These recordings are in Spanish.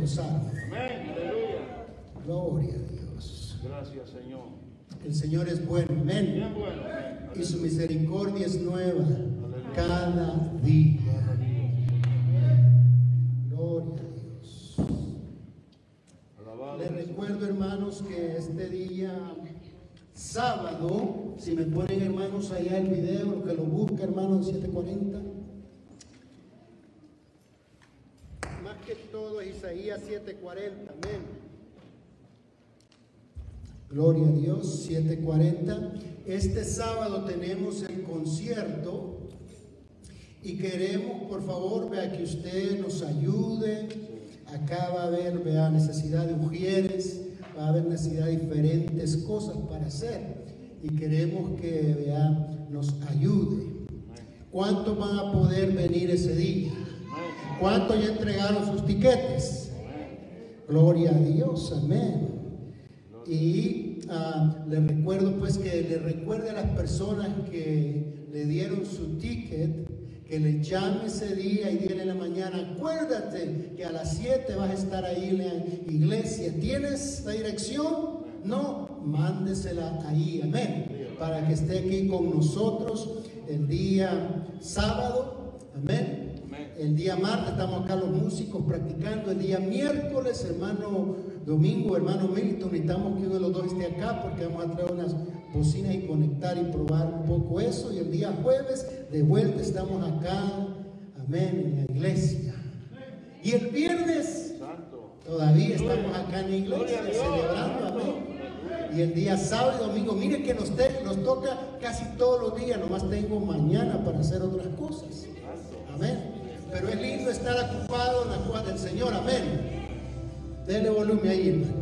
Amén. Aleluya. Gloria a Dios. Gracias, Señor. El Señor es bueno. Amén. Bien bueno. Amén. Y su misericordia es nueva cada día. Gloria a Dios. Alabado. Les recuerdo, hermanos, que este día sábado, si me ponen, hermanos, allá el video, lo que lo busca, hermanos, 740. Más que todo es Isaías 740, amén. Gloria a Dios, 740. Este sábado tenemos el concierto y queremos, por favor, vea que usted nos ayude. Acá va a haber, vea, necesidad de ujieres, va a haber necesidad de diferentes cosas para hacer. Y queremos que, vea, nos ayude. ¿Cuántos van a poder venir ese día? ¿Cuántos ya entregaron sus tiquetes? Gloria a Dios, amén. Y ah, le recuerdo pues que le recuerde a las personas que le dieron su ticket que le llame ese día y dígale en la mañana, acuérdate que a las 7 vas a estar ahí en la iglesia. ¿Tienes la dirección? No, mándesela ahí, amén, para que esté aquí con nosotros el día sábado, amén. El día martes estamos acá los músicos practicando. El día miércoles, hermano Domingo, hermano Milton, necesitamos que uno de los dos esté acá porque vamos a traer unas bocinas y conectar y probar un poco eso. Y el día jueves, de vuelta, estamos acá, amén, en la iglesia. Y el viernes, todavía estamos acá en la iglesia celebrando, amén. Y el día sábado y domingo, mire que nos, te- nos toca casi todos los días, nomás tengo mañana para hacer otras cosas. Amén. Pero es lindo estar ocupado en la cosas del Señor, amén. Denle volumen ahí, hermano.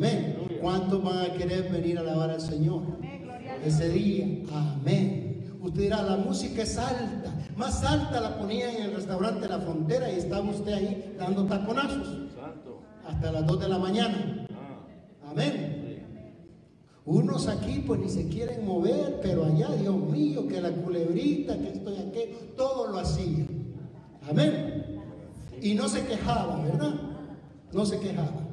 Amén. ¿Cuántos van a querer venir a alabar al Señor? Ese día. Amén. Usted dirá, la música es alta. Más alta la ponía en el restaurante La Frontera y estaba usted ahí dando taconazos hasta las 2 de la mañana. Ah. Amén. Unos aquí pues ni se quieren mover, pero allá, Dios mío, que la culebrita, que esto y aquello, todo lo hacía. Amén. Y no se quejaba, ¿verdad? No se quejaba.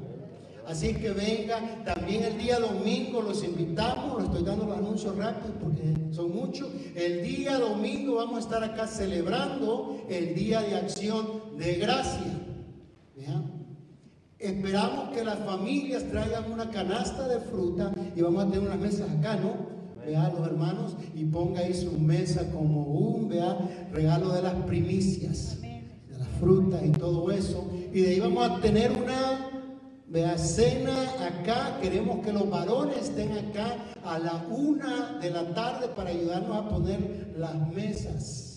Así que venga, también el día domingo los invitamos, les estoy dando los anuncios rápidos porque son muchos. El día domingo vamos a estar acá celebrando el Día de Acción de Gracia. ¿Vean? Esperamos que las familias traigan una canasta de fruta y vamos a tener unas mesas acá, ¿no? Vea los hermanos y ponga ahí su mesa como un, vea, regalo de las primicias, de las frutas y todo eso. Y de ahí vamos a tener una, vea, cena acá. Queremos que los varones estén acá a la una de la tarde para ayudarnos a poner las mesas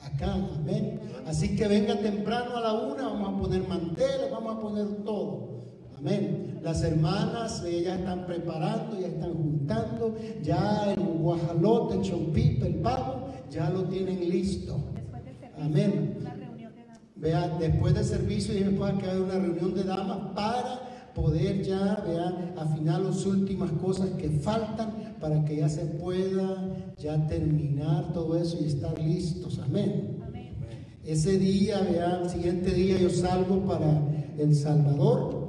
acá, amén. Así que venga temprano a la una, vamos a poner manteles, vamos a poner todo, amén. Las hermanas, ellas están preparando, ya están juntando, ya el guajalote, el chompipe, el pavo, ya lo tienen listo, Después del servicio, Amén. una reunión de damas. Vea, después del servicio y después que hay una reunión de damas para poder ya, vean, afinar las últimas cosas que faltan para que ya se pueda ya terminar todo eso y estar listos. Amén. Amén. Ese día, vean, el siguiente día yo salgo para El Salvador.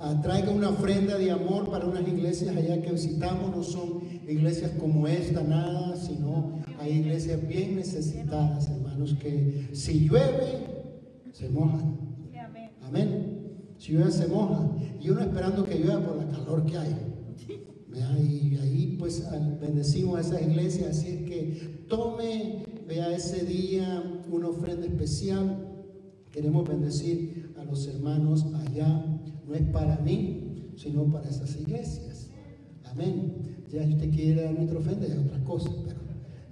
Ah, traiga una ofrenda de amor para unas iglesias allá que visitamos. No son iglesias como esta, nada, sino hay iglesias bien necesitadas, hermanos, que si llueve, se mojan. Amén. Si llueve, se mojan. Y uno esperando que llueva por la calor que hay. Y ahí pues bendecimos a esas iglesias. Así es que tome, vea ese día una ofrenda especial. Queremos bendecir a los hermanos allá. No es para mí, sino para esas iglesias. Amén. Ya si usted quiere dar nuestra ofrenda es otra cosa, pero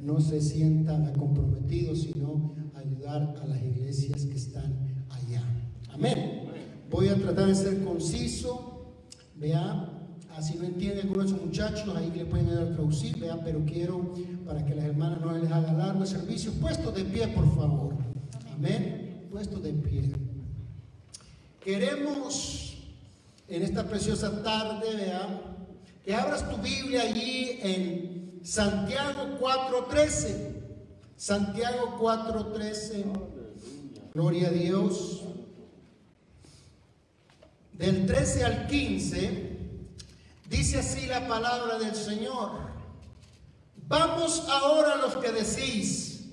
no se sientan comprometidos, sino ayudar a las iglesias que están allá. Amén. Voy a tratar de ser conciso. Vea, así no entiende alguno de muchachos, ahí le pueden ayudar a traducir, vea, pero quiero para que las hermanas no les haga largo el servicio. Puestos de pie, por favor. Amén. Puestos de pie. Queremos en esta preciosa tarde, vea, que abras tu Biblia allí en Santiago 4:13. Santiago 4:13. Gloria a Dios. Del 13 al 15 dice así la palabra del Señor. Vamos ahora los que decís,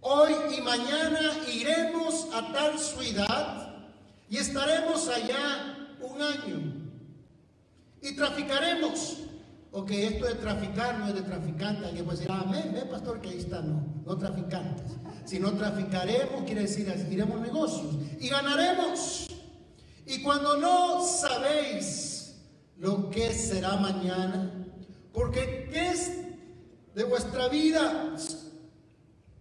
hoy y mañana iremos a tal ciudad y estaremos allá un año y traficaremos. Ok, esto de traficar no es de traficante. Alguien puede decir, amén, ve pastor que ahí está, no, no traficantes. Si no traficaremos, quiere decir, iremos negocios y ganaremos. Y cuando no sabéis lo que será mañana, porque ¿qué es de vuestra vida?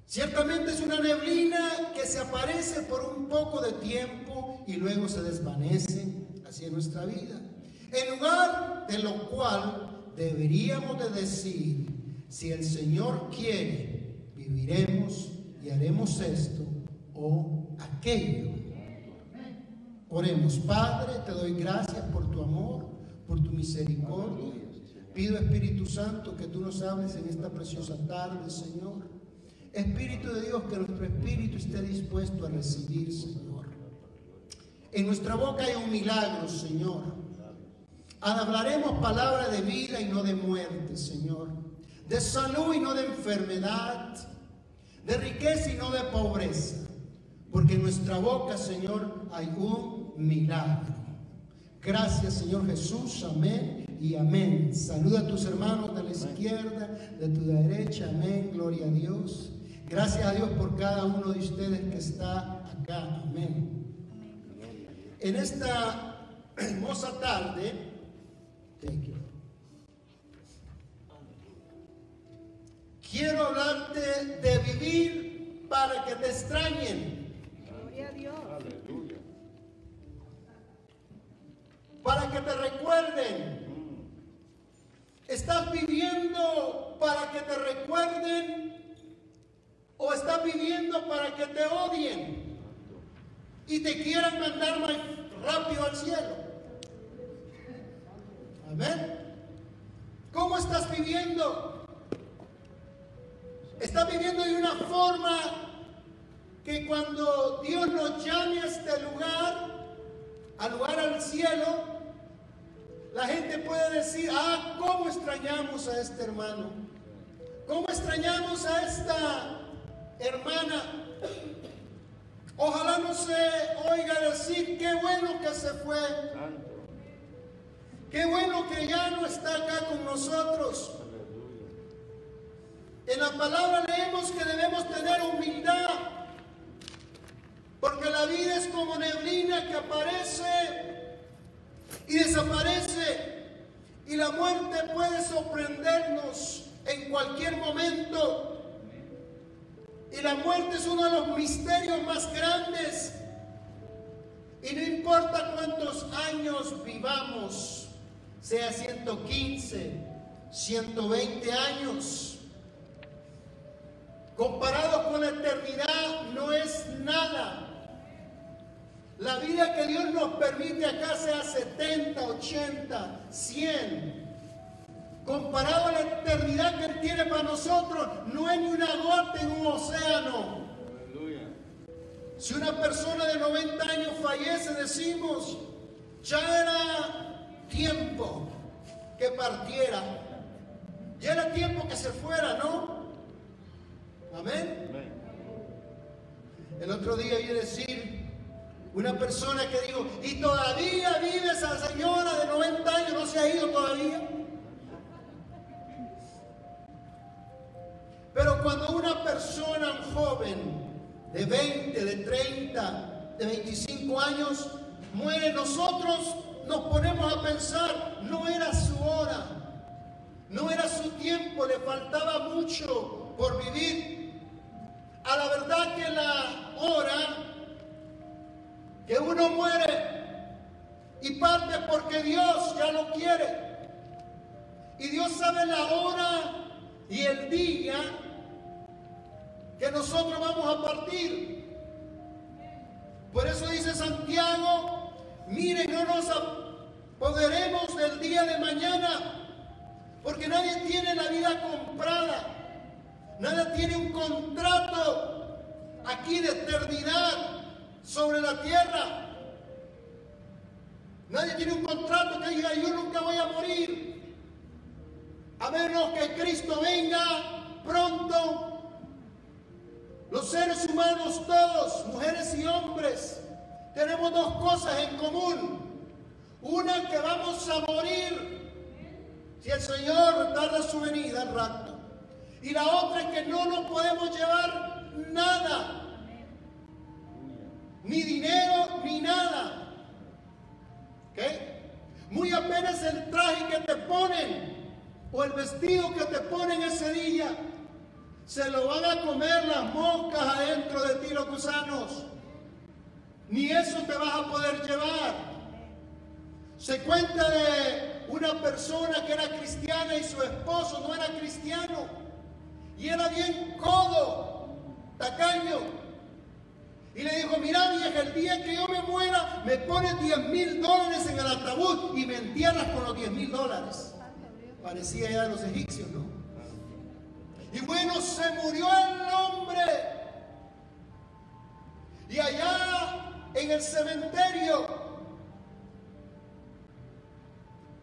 Ciertamente es una neblina que se aparece por un poco de tiempo y luego se desvanece. Así es nuestra vida. En lugar de lo cual deberíamos de decir, si el Señor quiere, viviremos y haremos esto o aquello. Oremos, Padre, te doy gracias por tu amor, por tu misericordia. Pido, Espíritu Santo, que tú nos hables en esta preciosa tarde, Señor. Espíritu de Dios, que nuestro espíritu esté dispuesto a recibir, Señor. En nuestra boca hay un milagro, Señor. Hablaremos palabra de vida y no de muerte, Señor. De salud y no de enfermedad. De riqueza y no de pobreza. Porque en nuestra boca, Señor, hay un milagro. Gracias, Señor Jesús. Amén y amén. Saluda a tus hermanos de la izquierda, de tu derecha. Amén. Gloria a Dios. Gracias a Dios por cada uno de ustedes que está acá. Amén. En esta hermosa tarde, thank you. quiero hablarte de vivir para que te extrañen. Gloria a Dios. Para que te recuerden. ¿Estás viviendo para que te recuerden o estás viviendo para que te odien y te quieran mandar más rápido al cielo? Amén. ¿Cómo estás viviendo? ¿Estás viviendo de una forma que cuando Dios nos llame a este lugar, al lugar al cielo, la gente puede decir, ah, ¿cómo extrañamos a este hermano? ¿Cómo extrañamos a esta hermana? Ojalá no se oiga decir, qué bueno que se fue, qué bueno que ya no está acá con nosotros. En la palabra leemos que debemos tener humildad, porque la vida es como neblina que aparece y desaparece, y la muerte puede sorprendernos en cualquier momento. Y la muerte es uno de los misterios más grandes. Y no importa cuántos años vivamos, sea 115, 120 años, comparado con la eternidad no es nada. La vida que Dios nos permite acá sea 70, 80, 100. Comparado a la eternidad que Él tiene para nosotros, no es ni una gota en un océano. Aleluya. Si una persona de 90 años fallece, decimos, ya era tiempo que partiera. Ya era tiempo que se fuera, ¿no? Amén. Amén. El otro día oí decir una persona que dijo, y todavía vive esa señora de 90 años, no se ha ido todavía. Pero cuando una persona, joven de 20, de 30, de 25 años, muere, nosotros nos ponemos a pensar, no era su hora, no era su tiempo, le faltaba mucho por vivir. A la verdad que la hora que uno muere y parte porque Dios ya lo quiere. Y Dios sabe la hora y el día que nosotros vamos a partir. Por eso dice Santiago, miren, no nos apoderemos del día de mañana, porque nadie tiene la vida comprada. Nadie tiene un contrato aquí de eternidad sobre la tierra. Nadie tiene un contrato que diga yo nunca voy a morir. A menos que Cristo venga pronto. Los seres humanos todos, mujeres y hombres, tenemos dos cosas en común. Una que vamos a morir si el Señor tarda su venida al rapto. Y la otra es que no nos podemos llevar nada. Ni dinero, ni nada. ¿Ok? Muy apenas el traje que te ponen o el vestido que te ponen ese día, se lo van a comer las moscas adentro de ti, los gusanos. Ni eso te vas a poder llevar. Se cuenta de una persona que era cristiana y su esposo no era cristiano. Y era bien codo, tacaño. Y le dijo, mira vieja, el día que yo me muera, me pones 10 mil dólares en el ataúd y me entierras con los 10 mil dólares. Parecía ya de los egipcios, ¿no? Y bueno, se murió el hombre. Y allá en el cementerio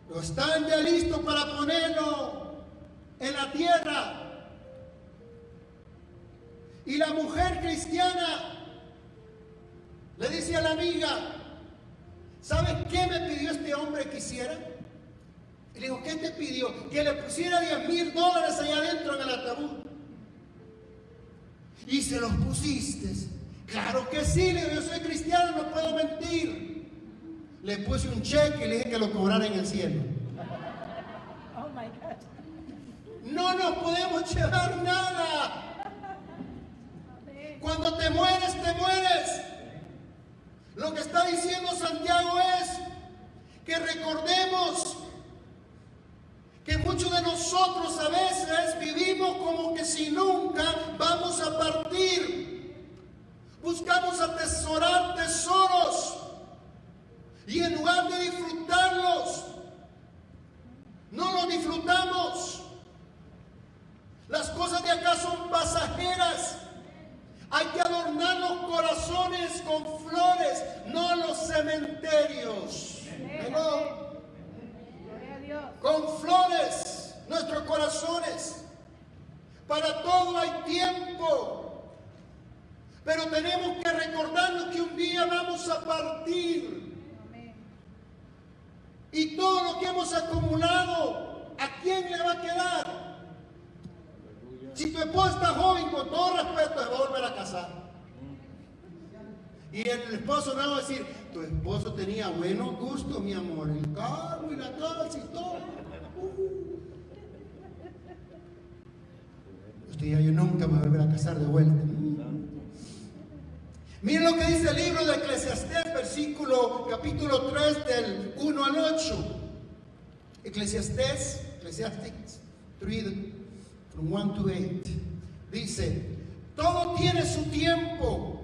lo están ya listos para ponerlo en la tierra. Y la mujer cristiana le dice a la amiga, ¿sabes qué me pidió este hombre que hiciera? Y le dijo, ¿qué te pidió? Que le pusiera 10 mil dólares allá adentro en el ataúd. Y se los pusiste. Claro que sí, le digo, yo soy cristiano, no puedo mentir. Le puse un cheque y le dije que lo cobrara en el cielo. Oh my God. No nos podemos llevar nada. Cuando te mueres, te mueres. Lo que está diciendo Santiago es que recordemos que muchos de nosotros a veces vivimos como que si nunca vamos a partir. Buscamos atesorar tesoros y en lugar de disfrutarlos, no los disfrutamos. Las cosas de acá son pasajeras. Hay que adornar los corazones con cementerios. Dios. Con flores nuestros corazones. Para todo hay tiempo. Pero tenemos que recordarnos que un día vamos a partir. Y todo lo que hemos acumulado, ¿a quién le va a quedar? Si tu esposa está joven, con todo respeto, se va a volver a casar. Y el esposo no va a decir, tu esposo tenía buenos gustos, mi amor, el carro y la casa y todo. Uh. Usted ya yo nunca me voy a volver a casar de vuelta. Miren lo que dice el libro de Eclesiastés, versículo capítulo 3 del 1 al 8. Eclesiastés, Eclesiastes 3, from 1 to 8. Dice, todo tiene su tiempo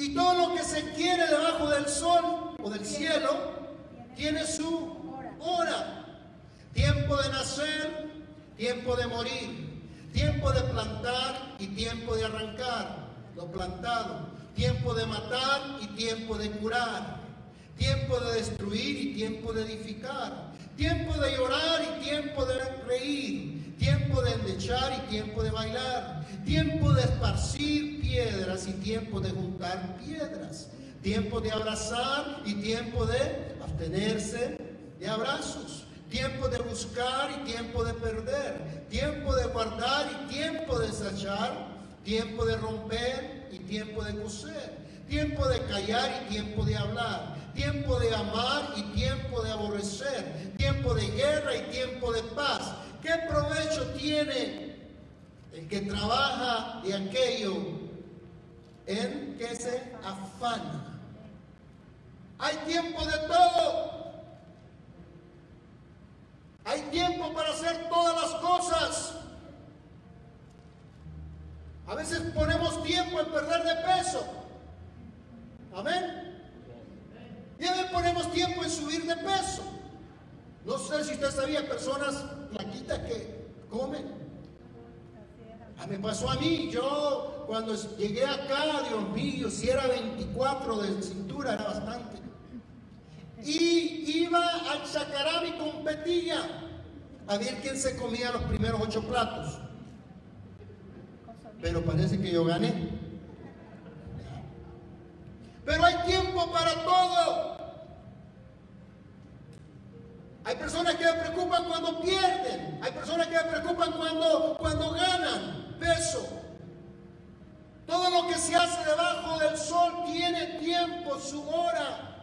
y todo lo que se quiere debajo del sol o del cielo tiene su hora. Tiempo de nacer, tiempo de morir, tiempo de plantar y tiempo de arrancar lo plantado, tiempo de matar y tiempo de curar, tiempo de destruir y tiempo de edificar, tiempo de llorar y tiempo de reír, tiempo de endechar y tiempo de bailar, tiempo de esparcir piedras y tiempo de juntar piedras, tiempo de abrazar y tiempo de abstenerse de abrazos, tiempo de buscar y tiempo de perder, tiempo de guardar y tiempo de desechar, tiempo de romper y tiempo de coser, tiempo de callar y tiempo de hablar, tiempo de amar y tiempo de aborrecer, tiempo de guerra y tiempo de paz. ¿Qué provecho tiene el que trabaja de aquello en que se afana? Hay tiempo de todo. Hay tiempo para hacer todas las cosas. A veces ponemos tiempo en perder de peso. Amén. Y a veces ponemos tiempo en subir de peso. No sé si usted sabía personas flaquitas que comen. Ah, me pasó a mí, yo cuando llegué acá, Dios mío, si era 24 de cintura era bastante. Y iba al chacarán y competía a ver quién se comía los primeros ocho platos. Pero parece que yo gané. Pero hay tiempo para todo. Hay personas que se preocupan cuando pierden. Hay personas que se preocupan cuando, cuando ganan peso. Todo lo que se hace debajo del sol tiene tiempo, su hora.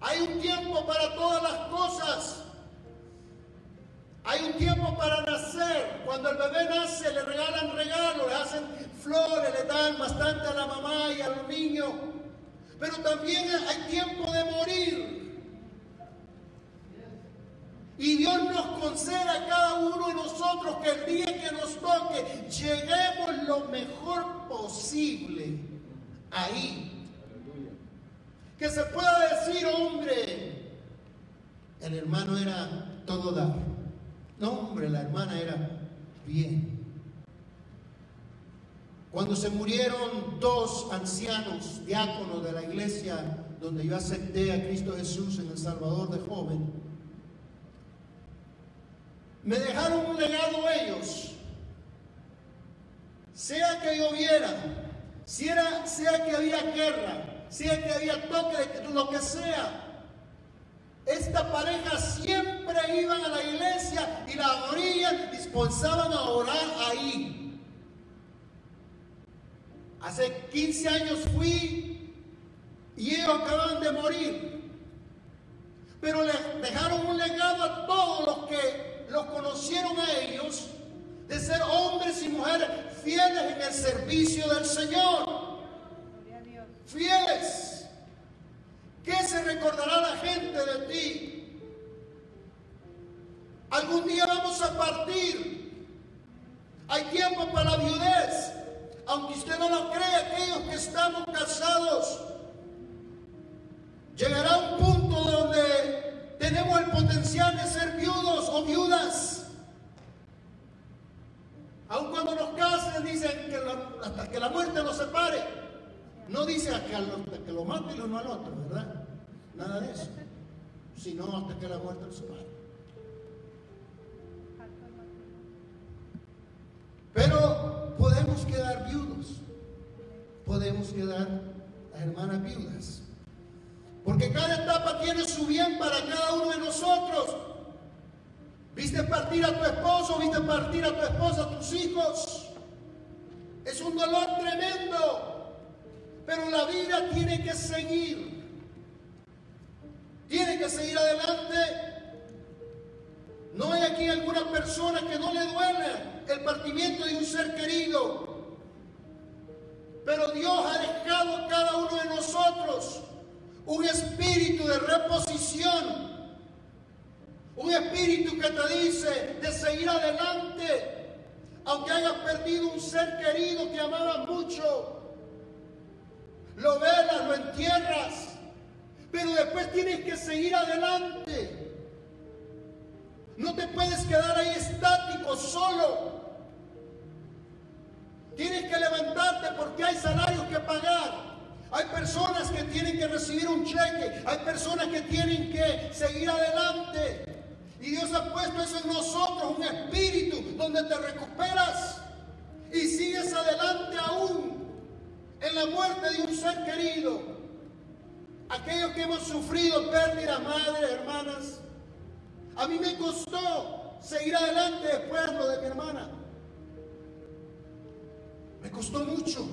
Hay un tiempo para todas las cosas. Hay un tiempo para nacer. Cuando el bebé nace le regalan regalos, le hacen flores, le dan bastante a la mamá y a los niños. Pero también hay tiempo de morir. Y Dios nos conceda a cada uno de nosotros que el día que nos toque lleguemos lo mejor posible ahí. Que se pueda decir, hombre, el hermano era todo dar. No, hombre, la hermana era bien. Cuando se murieron dos ancianos diáconos de la iglesia donde yo acepté a Cristo Jesús en El Salvador de joven, me dejaron un legado ellos. Sea que lloviera, sea, sea que había guerra, sea que había toque lo que sea, esta pareja siempre iban a la iglesia y la morían, dispensaban a orar ahí. Hace 15 años fui y ellos acaban de morir. Pero le dejaron un legado a todos los que los conocieron a ellos de ser hombres y mujeres fieles en el servicio del Señor. Fieles. ¿Qué se recordará la gente de ti? Algún día vamos a partir. Hay tiempo para la viudez. Aunque usted no lo cree, aquellos que estamos casados, llegará un punto donde tenemos el potencial de ser viudos o viudas. Aun cuando nos casen, dicen que hasta que la muerte nos separe. No dice hasta, lo- que lo mate el uno al otro, ¿verdad? Nada de eso. Sino hasta que la muerte nos separe. Pero podemos quedar viudos. Podemos quedar las hermanas viudas. Porque cada etapa tiene su bien para cada uno de nosotros. Viste partir a tu esposo, viste partir a tu esposa, a tus hijos. Es un dolor tremendo. Pero la vida tiene que seguir. Tiene que seguir adelante. No hay aquí alguna persona que no le duele el partimiento de un ser querido. Pero Dios ha dejado a cada uno de nosotros un espíritu de reposición. Un espíritu que te dice de seguir adelante. Aunque hayas perdido un ser querido que amabas mucho. Lo velas, lo entierras. Pero después tienes que seguir adelante. No te puedes quedar ahí estático, solo. Tienes que levantarte porque hay salarios que pagar. Hay personas que tienen que recibir un cheque. Hay personas que tienen que seguir adelante. Y Dios ha puesto eso en nosotros, un espíritu donde te recuperas y sigues adelante aún en la muerte de un ser querido. Aquellos que hemos sufrido pérdidas, madres, hermanas. A mí me costó seguir adelante después de lo de mi hermana. Me costó mucho.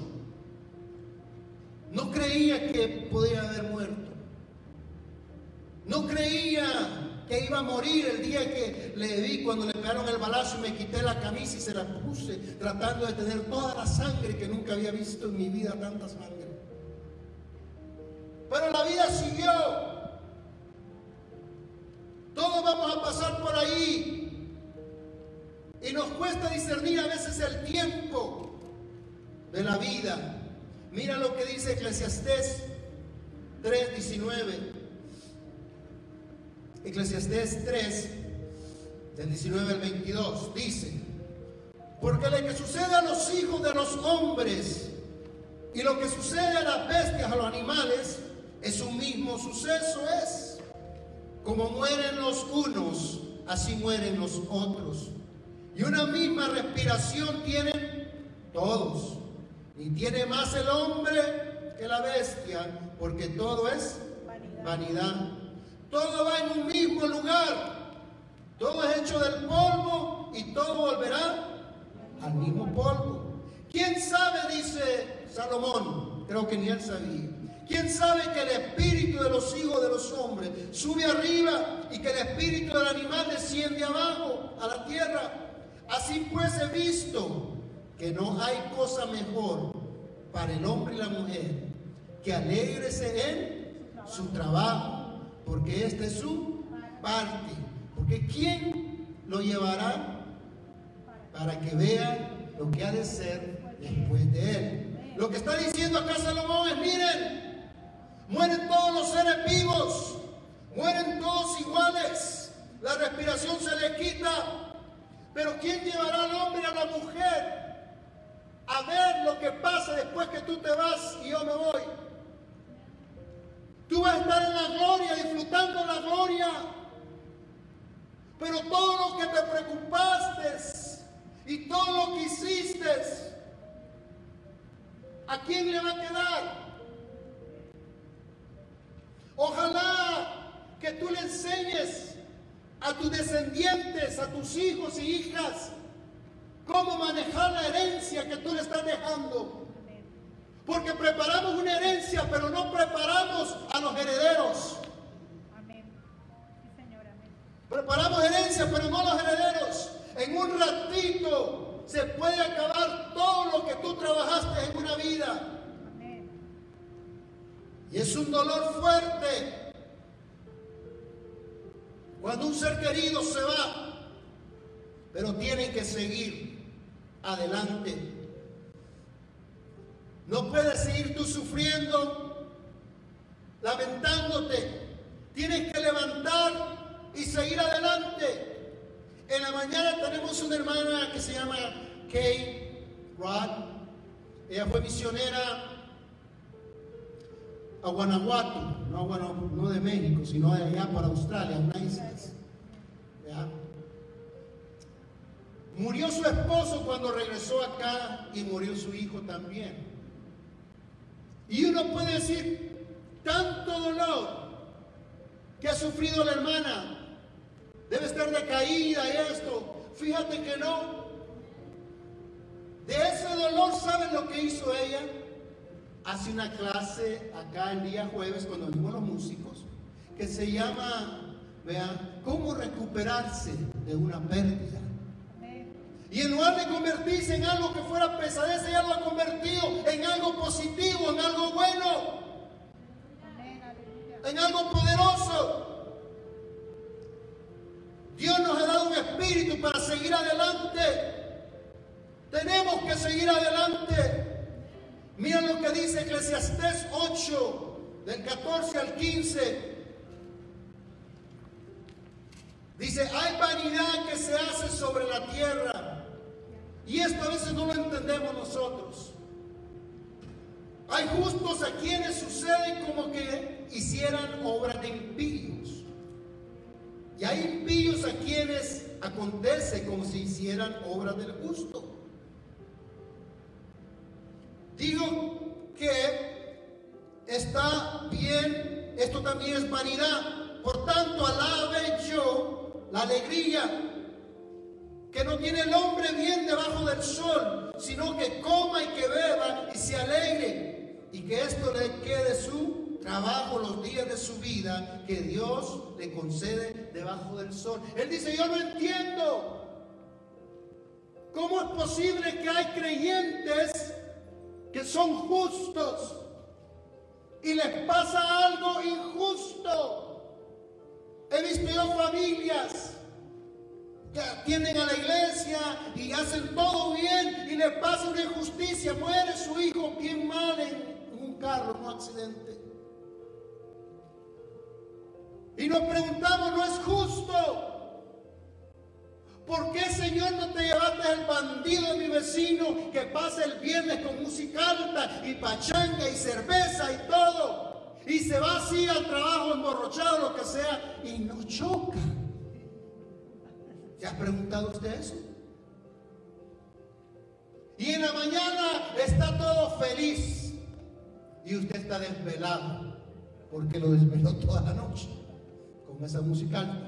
No creía que podía haber muerto. No creía que iba a morir el día que le vi cuando le pegaron el balazo y me quité la camisa y se la puse tratando de tener toda la sangre que nunca había visto en mi vida, tanta sangre. Pero la vida siguió. Todos vamos a pasar por ahí. Y nos cuesta discernir a veces el tiempo de la vida. Mira lo que dice Eclesiastés 3:19. Eclesiastés 3, del 19 al 22, dice, porque lo que sucede a los hijos de los hombres y lo que sucede a las bestias, a los animales, es un mismo suceso, es. Como mueren los unos, así mueren los otros. Y una misma respiración tienen todos. Y tiene más el hombre que la bestia, porque todo es vanidad. Todo va en un mismo lugar. Todo es hecho del polvo y todo volverá al mismo polvo. ¿Quién sabe, dice Salomón? Creo que ni él sabía. ¿Quién sabe que el espíritu de los hijos de los hombres sube arriba y que el espíritu del animal desciende abajo a la tierra? Así pues he visto que no hay cosa mejor para el hombre y la mujer que alegrese en su trabajo, porque esta es su parte. Porque ¿quién lo llevará para que vea lo que ha de ser después de él? Lo que está diciendo acá Salomón es, miren, mueren todos los seres vivos, mueren todos iguales, la respiración se le quita, pero ¿quién llevará al hombre a la mujer a ver lo que pasa después que tú te vas y yo me voy? Tú vas a estar en la gloria, disfrutando la gloria. Pero todo lo que te preocupaste y todo lo que hiciste, ¿a quién le va a quedar? Ojalá que tú le enseñes a tus descendientes, a tus hijos y hijas, cómo manejar la herencia que tú le estás dejando. Porque preparamos una herencia, pero no preparamos a los herederos. Amén. Sí, Señor, amén. Preparamos herencia, pero no los herederos. En un ratito se puede acabar todo lo que tú trabajaste en una vida. Es un dolor fuerte cuando un ser querido se va, pero tienen que seguir adelante. No puedes seguir tú sufriendo, lamentándote. Tienes que levantar y seguir adelante. En la mañana tenemos una hermana que se llama Kay Rod. Ella fue misionera a Guanajuato, no, no de México, sino de allá para Australia, unas islas. ¿Ya? Murió su esposo cuando regresó acá y murió su hijo también. Y uno puede decir, tanto dolor que ha sufrido la hermana, debe estar decaída y esto. Fíjate que no. De ese dolor, ¿saben lo que hizo ella? Hace una clase acá el día jueves cuando vimos los músicos, que se llama, vean, cómo recuperarse de una pérdida. Y en lugar de convertirse en algo que fuera pesadez, ella lo ha convertido en algo positivo, en algo bueno, en algo poderoso. Dios nos ha dado un espíritu para seguir adelante. Tenemos que seguir adelante. Mira lo que dice Eclesiastés 8, del 14 al 15. Dice, hay vanidad que se hace sobre la tierra. Y esto a veces no lo entendemos. nosotros. Hay justos a quienes sucede como que hicieran obras de impíos. Y hay impíos a quienes acontece como si hicieran obras del justo. Digo que está bien, esto también es vanidad. Por tanto, alabe yo la alegría que no tiene el hombre bien debajo del sol, sino que coma y que beba y se alegre, y que esto le quede su trabajo los días de su vida que Dios le concede debajo del sol. Él dice, yo no entiendo cómo es posible que hay creyentes que son justos y les pasa algo injusto. He visto yo familias que atienden a la iglesia y hacen todo bien y le pasa una injusticia, muere su hijo bien mal en un carro, en un accidente. Y nos preguntamos, ¿no es justo? ¿Por qué, Señor, no te llevaste el bandido de mi vecino que pasa el viernes con música alta y pachanga y cerveza y todo? Y se va así al trabajo emborrachado, lo que sea, y no choca. ¿Se ha preguntado usted eso? Y en la mañana está todo feliz y usted está desvelado porque lo desveló toda la noche con esa musical.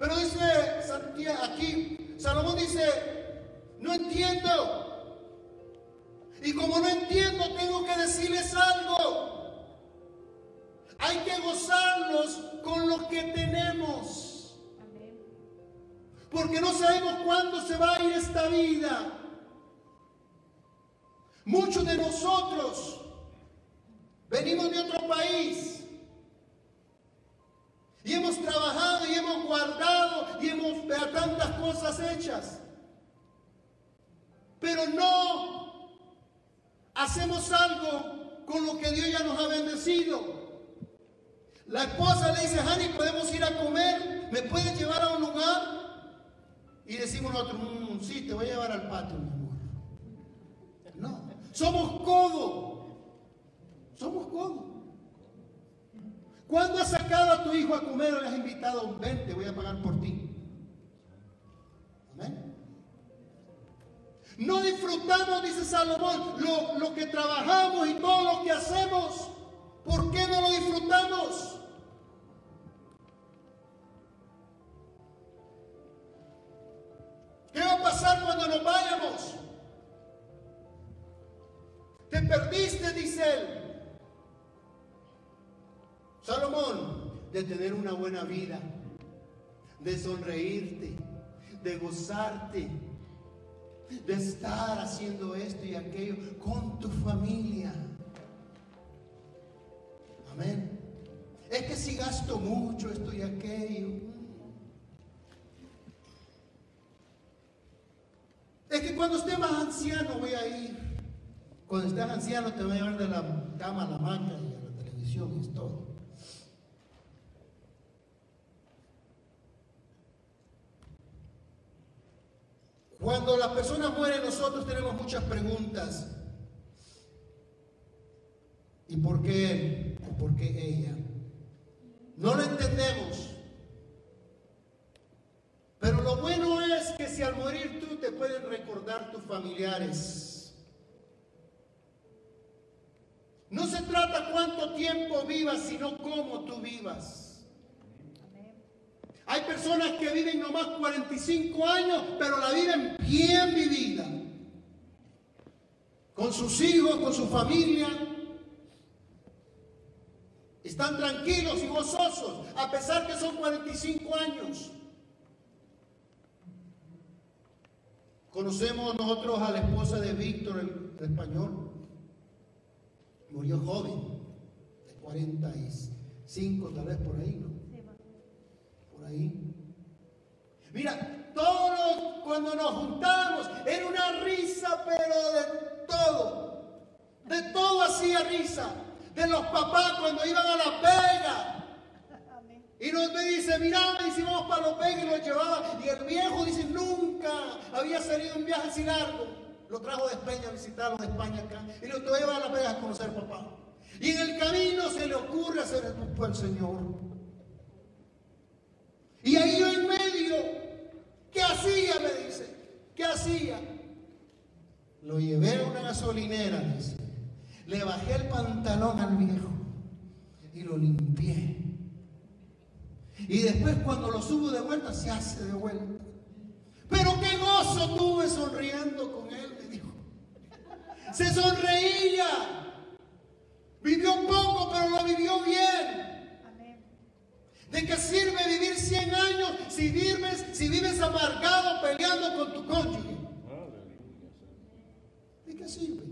Pero dice Santiago aquí, Salomón dice, no entiendo. Y como no entiendo, tengo que decirles algo. Hay que gozarnos con lo que tenemos. Porque no sabemos cuándo se va a ir esta vida. Muchos de nosotros venimos de otro país y hemos trabajado y hemos guardado y hemos tantas cosas hechas. Pero no hacemos algo con lo que Dios ya nos ha bendecido. La esposa le dice, Hani, ¿podemos ir a comer? ¿Me puedes llevar a un lugar? Y decimos nosotros, "Mm, sí, te voy a llevar al patio, mi amor. No, somos codo. Somos codo. ¿Cuándo has sacado a tu hijo a comer o le has invitado? Ven, te voy a pagar por ti. Amén. No disfrutamos, dice Salomón, lo, lo que trabajamos y todo lo que hacemos. ¿Por qué no lo disfrutamos? ¿Qué va a pasar cuando nos vayamos? Te perdiste, dice él. Salomón, de tener una buena vida, de sonreírte, de gozarte, de estar haciendo esto y aquello con tu familia. Amén. Es que si gasto mucho esto y aquello. Es que cuando esté más anciano voy a ir. Cuando estés anciano te voy a llevar de la cama a la hamaca y a la televisión y es todo. Cuando las personas mueren, nosotros tenemos muchas preguntas. ¿Y por qué él? ¿O por qué ella? No lo entendemos. Pero lo bueno es que si al morir tú te pueden recordar tus familiares. No se trata cuánto tiempo vivas, sino cómo tú vivas. Hay personas que viven nomás 45 años, pero la viven bien vivida. Con sus hijos, con su familia. Están tranquilos y gozosos, a pesar que son 45 años. Conocemos nosotros a la esposa de Víctor, el, el español. Murió joven, de 45 tal vez por ahí, ¿no? Sí, más o menos. por Mira, todos cuando nos juntamos era una risa, pero de todo. De todo hacía risa. De los papás cuando iban a la pega. Amén. Y nos dice, mira, y si vamos para los Vegas y los llevaba. Y el viejo dice, nunca había salido un viaje así largo. Lo trajo de España a visitarlo de España acá. Y lo te voy a Las Vegas a conocer papá. Y en el camino se le ocurre hacer el culto al Señor. Y ahí yo en medio, ¿qué hacía? Me dice. ¿Qué hacía? Lo llevé a una gasolinera, dice. Le bajé el pantalón al viejo y lo limpié. Y después cuando lo subo de vuelta, se hace de vuelta. Pero qué gozo tuve sonriendo con él, me dijo. Se sonreía. Vivió poco, pero lo vivió bien. ¿De qué sirve vivir 100 años si vives, si vives amargado peleando con tu cónyuge? ¿De qué sirve?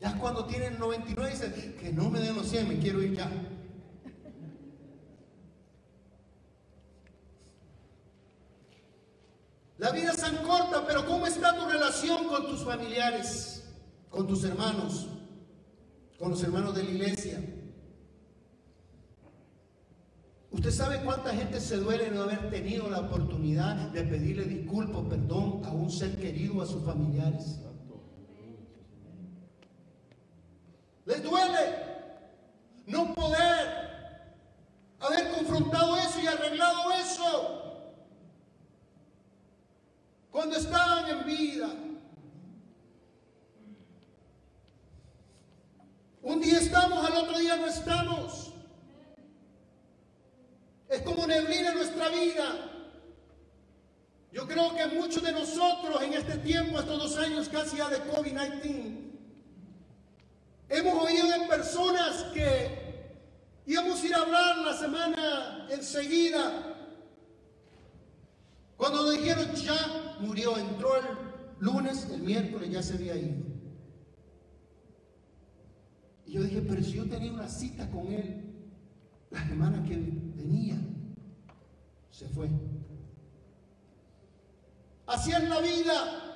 Ya cuando tienen 99 dicen que no me den los 100, me quiero ir ya. La vida es tan corta, pero ¿cómo está tu relación con tus familiares, con tus hermanos, con los hermanos de la iglesia? ¿Usted sabe cuánta gente se duele no haber tenido la oportunidad de pedirle disculpas, perdón a un ser querido, a sus familiares? Les duele no poder haber confrontado eso y arreglado eso cuando estaban en vida. Un día estamos, al otro día no estamos. Es como neblina nuestra vida. Yo creo que muchos de nosotros en este tiempo, estos dos años casi ya de COVID-19, hemos oído de personas que íbamos a ir a hablar la semana enseguida. Cuando nos dijeron ya murió, entró el lunes, el miércoles ya se había ido. Y yo dije, pero si yo tenía una cita con él la semana que venía, se fue. Así es la vida.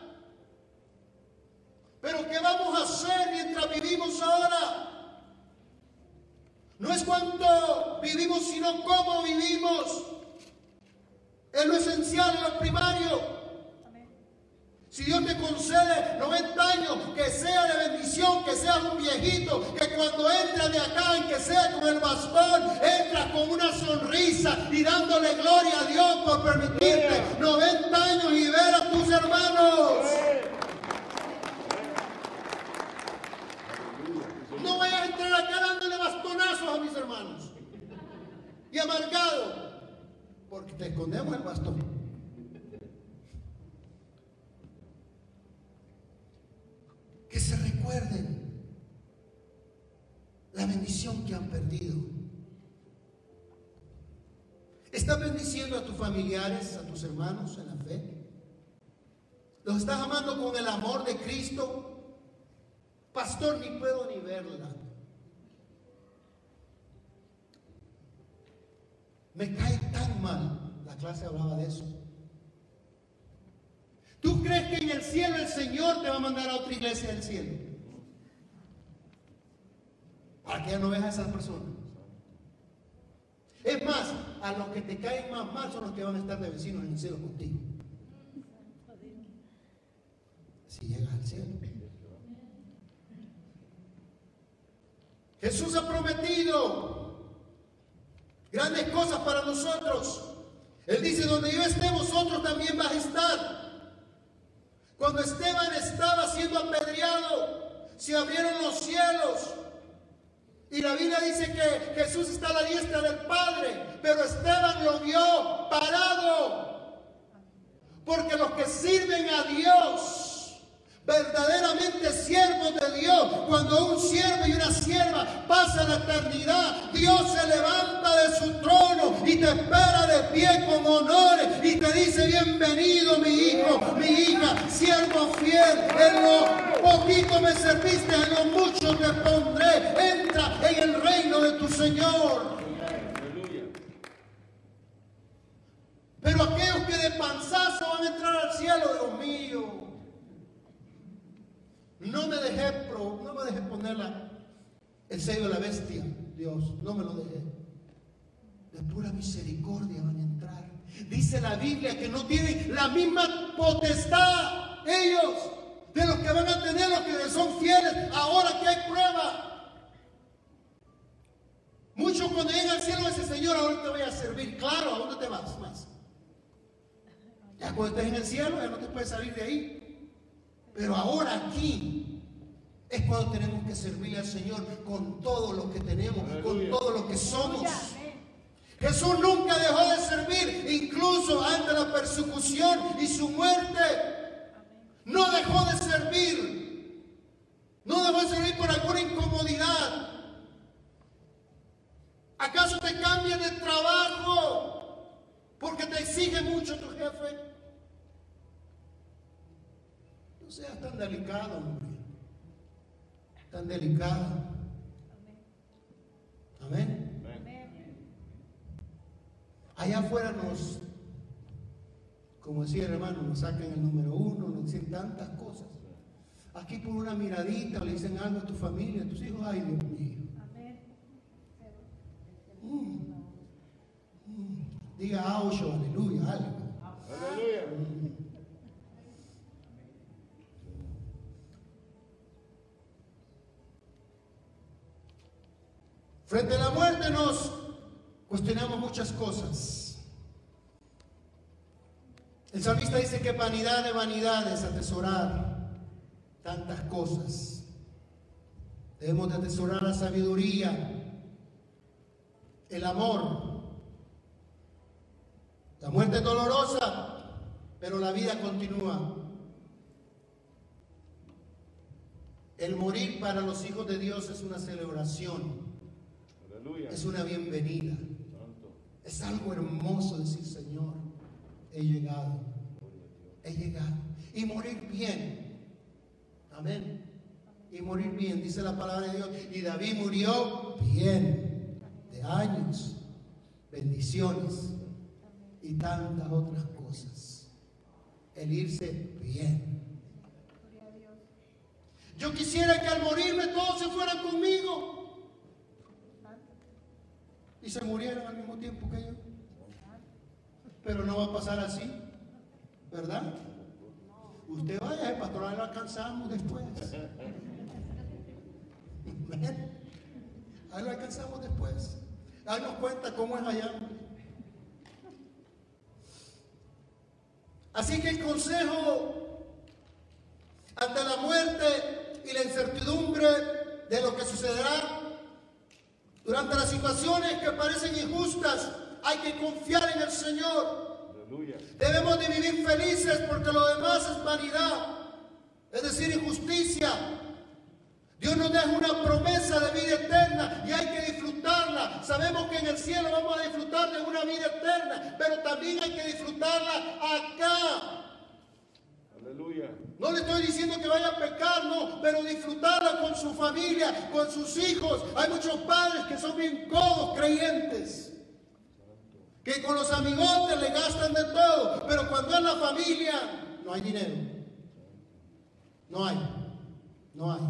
Pero ¿qué vamos a hacer mientras vivimos ahora? No es cuánto vivimos, sino cómo vivimos. Es lo esencial, es lo primario. Si Dios te concede 90 años, que sea de bendición, que seas un viejito, que cuando entres de acá, en que sea con el bastón, entras con una sonrisa y dándole gloria a Dios por permitirte 90 años y ver a tus hermanos. No vayas a entrar acá dándole bastonazos a mis hermanos. Y amargado, porque te escondemos el bastón. Que se recuerden la bendición que han perdido. ¿Estás bendiciendo a tus familiares, a tus hermanos en la fe? ¿Los estás amando con el amor de Cristo? Pastor, ni puedo ni verla. Me cae tan mal. La clase hablaba de eso. ¿Tú crees que en el cielo el Señor te va a mandar a otra iglesia del cielo? Para que ya no veas a esas personas. Es más, a los que te caen más mal son los que van a estar de vecinos en el cielo contigo. Si llegas al cielo. Jesús ha prometido grandes cosas para nosotros. Él dice, donde yo esté, vosotros también vais a estar. Cuando Esteban estaba siendo apedreado, se abrieron los cielos. Y la Biblia dice que Jesús está a la diestra del Padre, pero Esteban lo vio parado. Porque los que sirven a Dios, verdaderamente siervos de Dios, cuando un siervo y una sierva pasan la eternidad, Dios se levanta de su trono y te espera de pie con honores y te dice, bienvenido mi hijo, mi hija, siervo fiel, en lo poquito me serviste, en lo mucho te pondré, entra en el reino de tu Señor. Pero aquellos que de panzazo van a entrar al cielo, Dios mío, no me dejé, pro- no me dejé poner la- el sello de la bestia, Dios, no me lo dejé. De pura misericordia van a entrar. Dice la Biblia que no tienen la misma potestad ellos de los que van a tener los que son fieles ahora que hay prueba. Muchos cuando llegan al cielo dicen, Señor, ahora te voy a servir. Claro, ¿a dónde te vas más? Ya cuando estés en el cielo ya no te puedes salir de ahí. Pero ahora aquí es cuando tenemos que servirle al Señor con todo lo que tenemos, con todo lo que somos. Jesús nunca dejó de servir, incluso ante la persecución y su muerte. No dejó de servir. No dejó de servir por alguna incomodidad. ¿Acaso te cambian de trabajo porque te exige mucho tu jefe? No seas tan delicado, hombre. Tan delicado. Amén. Amén. Allá afuera nos, como decía el hermano, nos sacan el número uno, nos dicen tantas cosas. Aquí por una miradita le dicen algo a tu familia, a tus hijos, ay Dios mío. Amén. Mm. Mm. Diga aucho, aleluya, algo. Aleluya. Frente a la muerte nos cuestionamos muchas cosas. El salmista dice que vanidad de vanidades atesorar tantas cosas. Debemos de atesorar la sabiduría, el amor. La muerte es dolorosa, pero la vida continúa. El morir para los hijos de Dios es una celebración. Aleluya. Es una bienvenida. Santo. Es algo hermoso decir, Señor, he llegado. He llegado. Y morir bien. Amén. Y morir bien, dice la palabra de Dios. Y David murió bien. De años. Bendiciones. Y tantas otras cosas. El irse bien. Yo quisiera que al morirme todos se fueran conmigo. Y se murieran al mismo tiempo que yo. Pero no va a pasar así, ¿verdad? Usted vaya, el pastoral lo alcanzamos después. Ahí lo alcanzamos después. Darnos cuenta cómo es allá. Así que el consejo ante la muerte y la incertidumbre de lo que sucederá durante las situaciones que parecen injustas, hay que confiar en el Señor. Aleluya. Debemos de vivir felices porque lo demás es vanidad, es decir, injusticia. Dios nos deja una promesa de vida eterna y hay que disfrutarla. Sabemos que en el cielo vamos a disfrutar de una vida eterna, pero también hay que disfrutarla acá. Aleluya. No le estoy diciendo que vaya a pecar, no, pero disfrutarla con su familia, con sus hijos. Hay muchos padres que son bien codos creyentes, que con los amigotes le gastan de todo, pero cuando es la familia no hay dinero. No hay, no hay.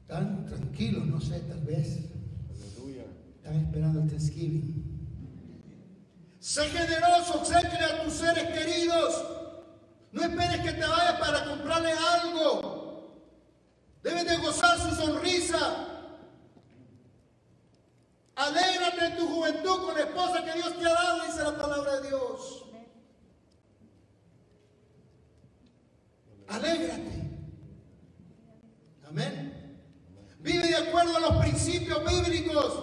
Están tranquilos, no sé, tal vez. Aleluya. Están esperando el Thanksgiving. Sé generoso, obséquiale a tus seres queridos. No esperes que te vayas para comprarle algo. Debes de gozar su sonrisa. Alégrate en tu juventud con la esposa que Dios te ha dado, dice la palabra de Dios. Alégrate. Amén. Vive de acuerdo a los principios bíblicos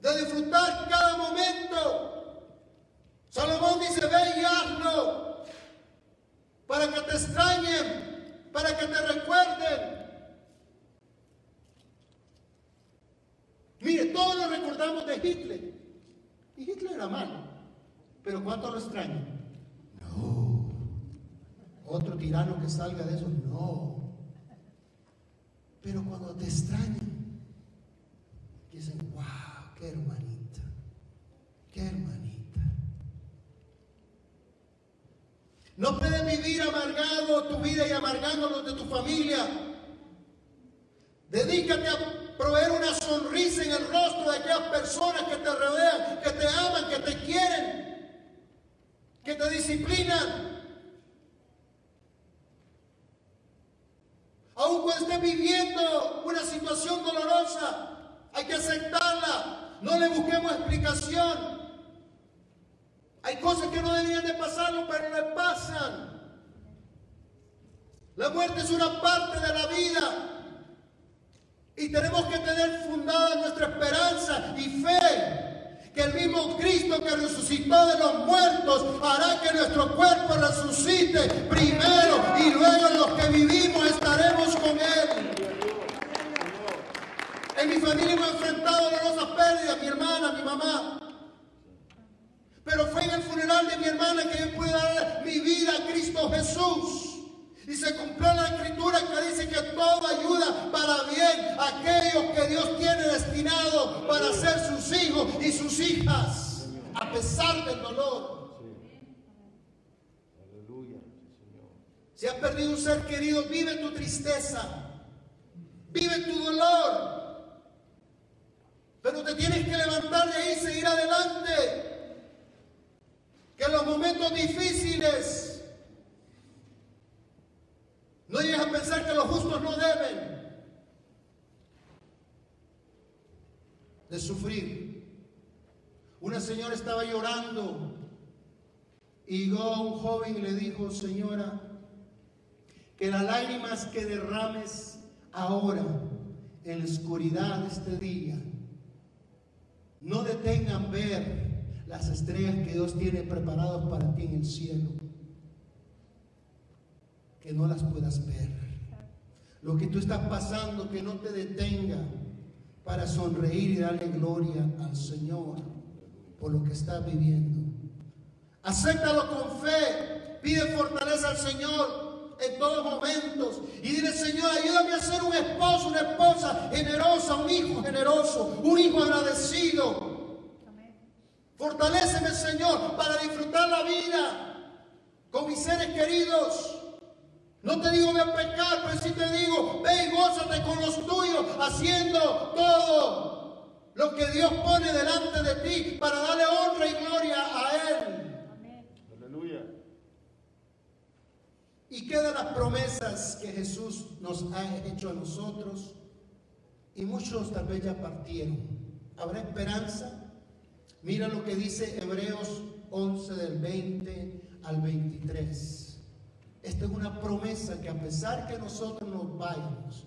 de disfrutar cada momento. Salomón dice, ve y hazlo para que te extrañen, para que te recuerden. Mire, todos lo recordamos de Hitler. Y Hitler era malo. Pero ¿cuánto lo extrañan? No. Otro tirano que salga de eso, no. Pero cuando te extrañan, dicen, wow, qué hermanita, qué hermanita. No puedes vivir amargado tu vida y amargando los de tu familia. Dedícate a proveer una sonrisa en el rostro de aquellas personas que te rodean, que te aman, que te quieren, que te disciplinan. Aun cuando estés viviendo una situación dolorosa, hay que aceptarla. No le busquemos explicación. Hay cosas que no deberían de pasarlo, pero le pasan. La muerte es una parte de la vida. Y tenemos que tener fundada nuestra esperanza y fe que el mismo Cristo que resucitó de los muertos hará que nuestro cuerpo resucite primero y luego los que vivimos estaremos con Él. En mi familia hemos enfrentado dolorosas pérdidas, mi hermana, mi mamá. Pero fue en el funeral de mi hermana que yo pude dar mi vida a Cristo Jesús. Y se cumplió la escritura que dice que todo ayuda para bien a aquellos que Dios tiene destinado para ser sus hijos y sus hijas, a pesar del dolor. Aleluya. Si has perdido un ser querido, vive tu tristeza, vive tu dolor. Pero te tienes que levantar de ahí y seguir adelante. Que en los momentos difíciles no llegues a pensar que los justos no deben de sufrir. Una señora estaba llorando y llegó un joven y le dijo, señora, que las lágrimas que derrames ahora en la oscuridad de este día no detengan ver las estrellas que Dios tiene preparadas para ti en el cielo. Que no las puedas ver. Lo que tú estás pasando, que no te detenga para sonreír y darle gloria al Señor por lo que estás viviendo. Acéptalo con fe. Pide fortaleza al Señor en todos momentos. Y dile, Señor, ayúdame a ser un esposo, una esposa generosa, un hijo generoso, un hijo agradecido. Fortaléceme, Señor, para disfrutar la vida con mis seres queridos. No te digo ve a pecar, pero sí te digo, ve y gózate con los tuyos, haciendo todo lo que Dios pone delante de ti para darle honra y gloria a Él. Amén. Aleluya. Y quedan las promesas que Jesús nos ha hecho a nosotros. Y muchos tal vez ya partieron. ¿Habrá esperanza? Mira lo que dice Hebreos 11 del 20 al 23. Esta es una promesa que a pesar que nosotros nos vayamos,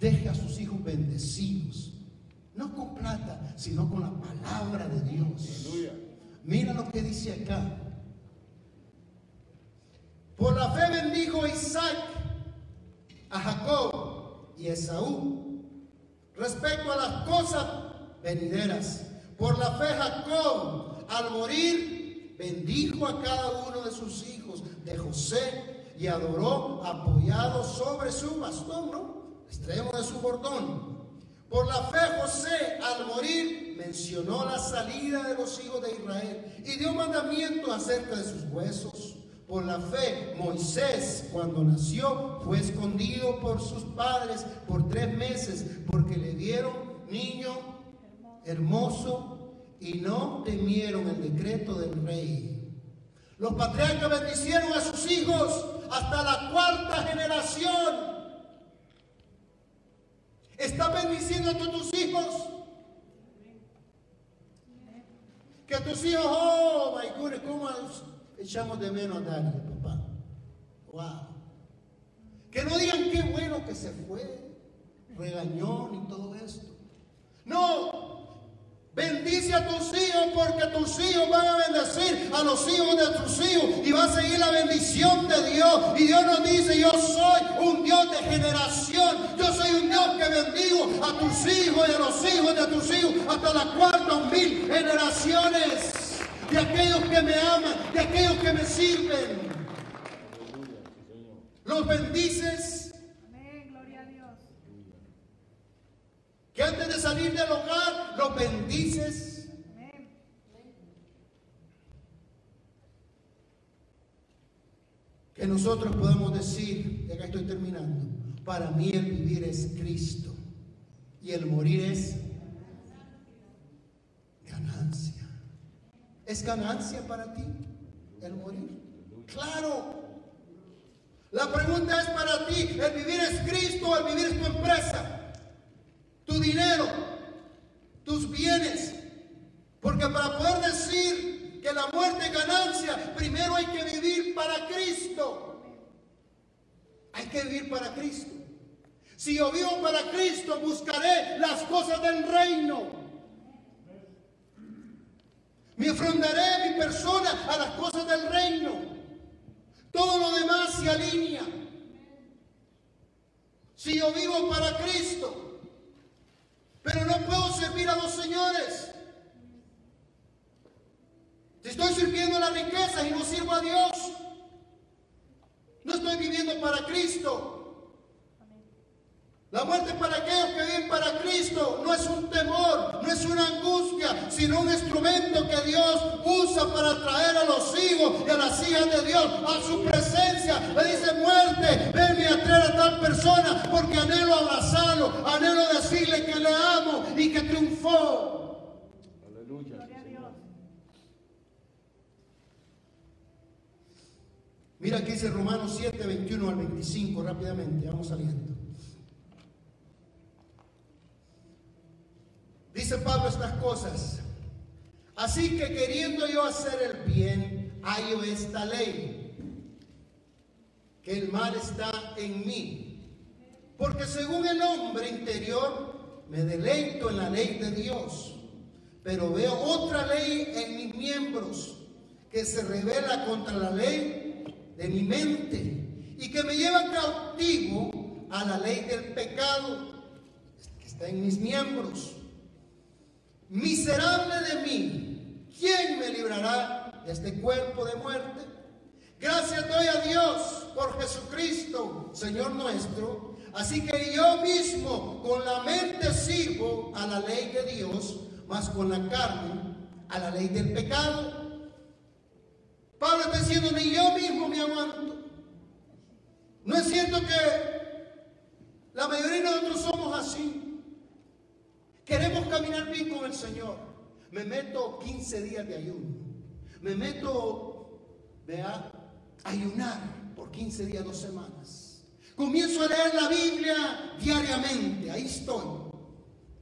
deje a sus hijos bendecidos. No con plata, sino con la palabra de Dios. Mira lo que dice acá. Por la fe bendijo Isaac a Jacob y Esaú respecto a las cosas venideras. Por la fe Jacob al morir bendijo a cada uno de sus hijos de José y adoró apoyado sobre su bastón, ¿no? extremo de su bordón. Por la fe José al morir mencionó la salida de los hijos de Israel y dio mandamiento acerca de sus huesos. Por la fe Moisés cuando nació fue escondido por sus padres por tres meses porque le dieron niño hermoso y no temieron el decreto del rey. Los patriarcas bendicieron a sus hijos hasta la cuarta generación. ¿Estás bendiciendo a tus hijos? Que tus hijos, oh my goodness, ¿cómo echamos de menos a Dani, papá? Wow. Que no digan qué bueno que se fue, regañón y todo esto. No, bendice a tus hijos porque tus hijos van a bendecir a los hijos de tus hijos y va a seguir la bendición de Dios. Y Dios nos dice, yo soy un Dios de generación, yo soy un Dios que bendigo a tus hijos y a los hijos de tus hijos hasta las cuartas mil generaciones de aquellos que me aman, de aquellos que me sirven. Los bendices antes de salir del hogar los bendices. Que nosotros podemos decir, ya que estoy terminando, para mí el vivir es Cristo y el morir es ganancia. ¿Es ganancia para ti el morir? Claro. La pregunta es para ti, el vivir es Cristo, o el vivir es tu empresa. Tu dinero, tus bienes. Porque para poder decir que la muerte es ganancia, primero hay que vivir para Cristo. Hay que vivir para Cristo. Si yo vivo para Cristo, buscaré las cosas del reino. Me afrontaré mi persona a las cosas del reino. Todo lo demás se alinea. Si yo vivo para Cristo, pero no puedo servir a dos señores. Si estoy sirviendo a las riquezas y no sirvo a Dios, no estoy viviendo para Cristo. La muerte para aquellos que viven para Cristo no es un temor, no es una angustia, sino un instrumento que Dios usa para traer a los hijos y a las hijas de Dios a su presencia. Le dice muerte, venme a traer a tal persona porque anhelo abrazarlo, anhelo decirle que le amo y que triunfó. Aleluya. Gloria a sí, Dios. Señor. Mira aquí dice Romanos 7, 21 al 25, rápidamente, vamos saliendo. Dice Pablo estas cosas. Así que queriendo yo hacer el bien, hallo esta ley, que el mal está en mí. Porque según el hombre interior, me deleito en la ley de Dios, pero veo otra ley en mis miembros, que se revela contra la ley de mi mente y que me lleva cautivo a la ley del pecado que está en mis miembros. Miserable de mí, ¿quién me librará de este cuerpo de muerte? Gracias doy a Dios por Jesucristo, Señor nuestro. Así que yo mismo con la mente sirvo a la ley de Dios, mas con la carne a la ley del pecado. Pablo está diciendo, ni yo mismo me aguanto. No es cierto que la mayoría de nosotros somos así. Queremos caminar bien con el Señor. Me meto 15 días de ayuno. Me meto, vea, ayunar por 15 días, dos semanas. Comienzo a leer la Biblia diariamente. Ahí estoy.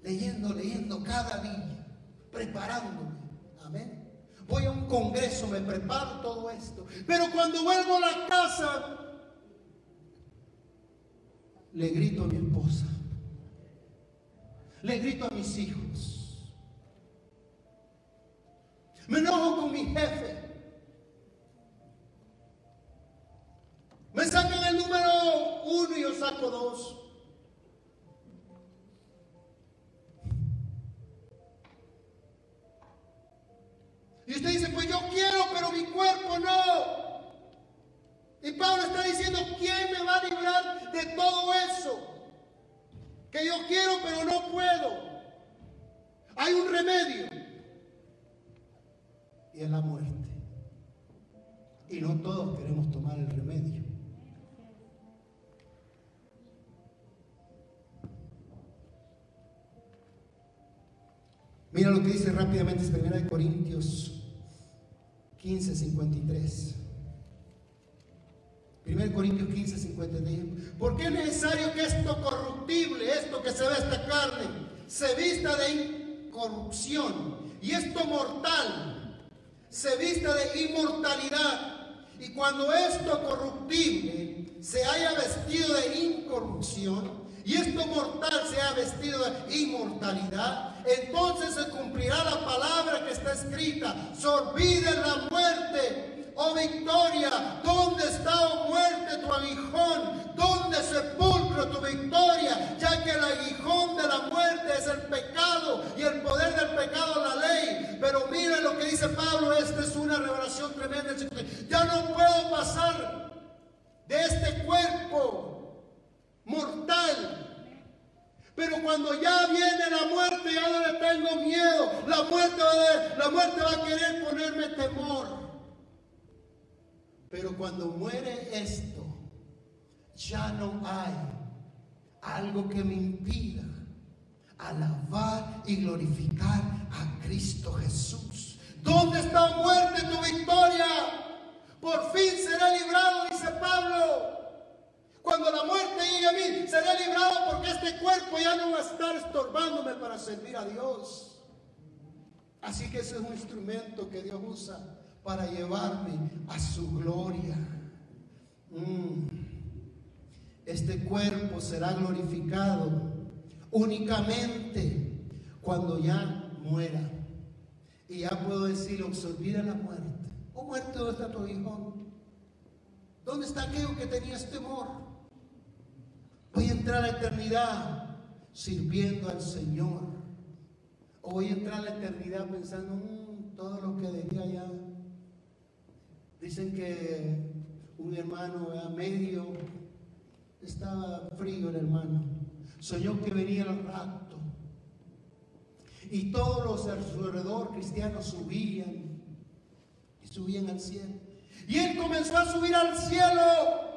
Leyendo, leyendo cada día. Preparándome. Amén. Voy a un congreso, me preparo todo esto. Pero cuando vuelvo a la casa, le grito a mi esposa. Le grito a mis hijos. Me enojo con mi jefe. Lo que dice rápidamente 1 Corintios 15, 53. 1 Corintios 15, 53. ¿Por qué es necesario que esto corruptible, esto que se ve esta carne, se vista de incorrupción y esto mortal se vista de inmortalidad? Y cuando esto corruptible se haya vestido de incorrupción y esto mortal se haya vestido de inmortalidad, entonces se cumplirá la palabra que está escrita. Sorbide la muerte, oh victoria. ¿Dónde está, oh muerte, tu aguijón? ¿Dónde sepulcro tu victoria? Ya que el aguijón de la muerte es el pecado y el poder del pecado la ley. Pero mira lo que dice Pablo, esta es una revelación tremenda. Ya no puedo pasar de este cuerpo mortal. Pero cuando ya viene la muerte, ya no le tengo miedo. La muerte, va a, la muerte va a querer ponerme temor. Pero cuando muere esto, ya no hay algo que me impida alabar y glorificar a Cristo Jesús. ¿Dónde está muerte tu victoria? Por fin seré librado, dice Pablo. Cuando la muerte llegue a mí, seré librado porque este cuerpo ya no va a estar estorbándome para servir a Dios. Así que ese es un instrumento que Dios usa para llevarme a su gloria. Mm. Este cuerpo será glorificado únicamente cuando ya muera. Y ya puedo decir, olvida la muerte. Oh muerte, ¿dónde está tu hijo? ¿Dónde está aquello que tenías temor? Voy a entrar a la eternidad sirviendo al Señor. O voy a entrar a la eternidad pensando "Mm, todo lo que dejé allá. Dicen que un hermano a medio estaba frío el hermano. Soñó que venía el rapto. Y todos los a su alrededor cristianos subían y subían al cielo. Y él comenzó a subir al cielo.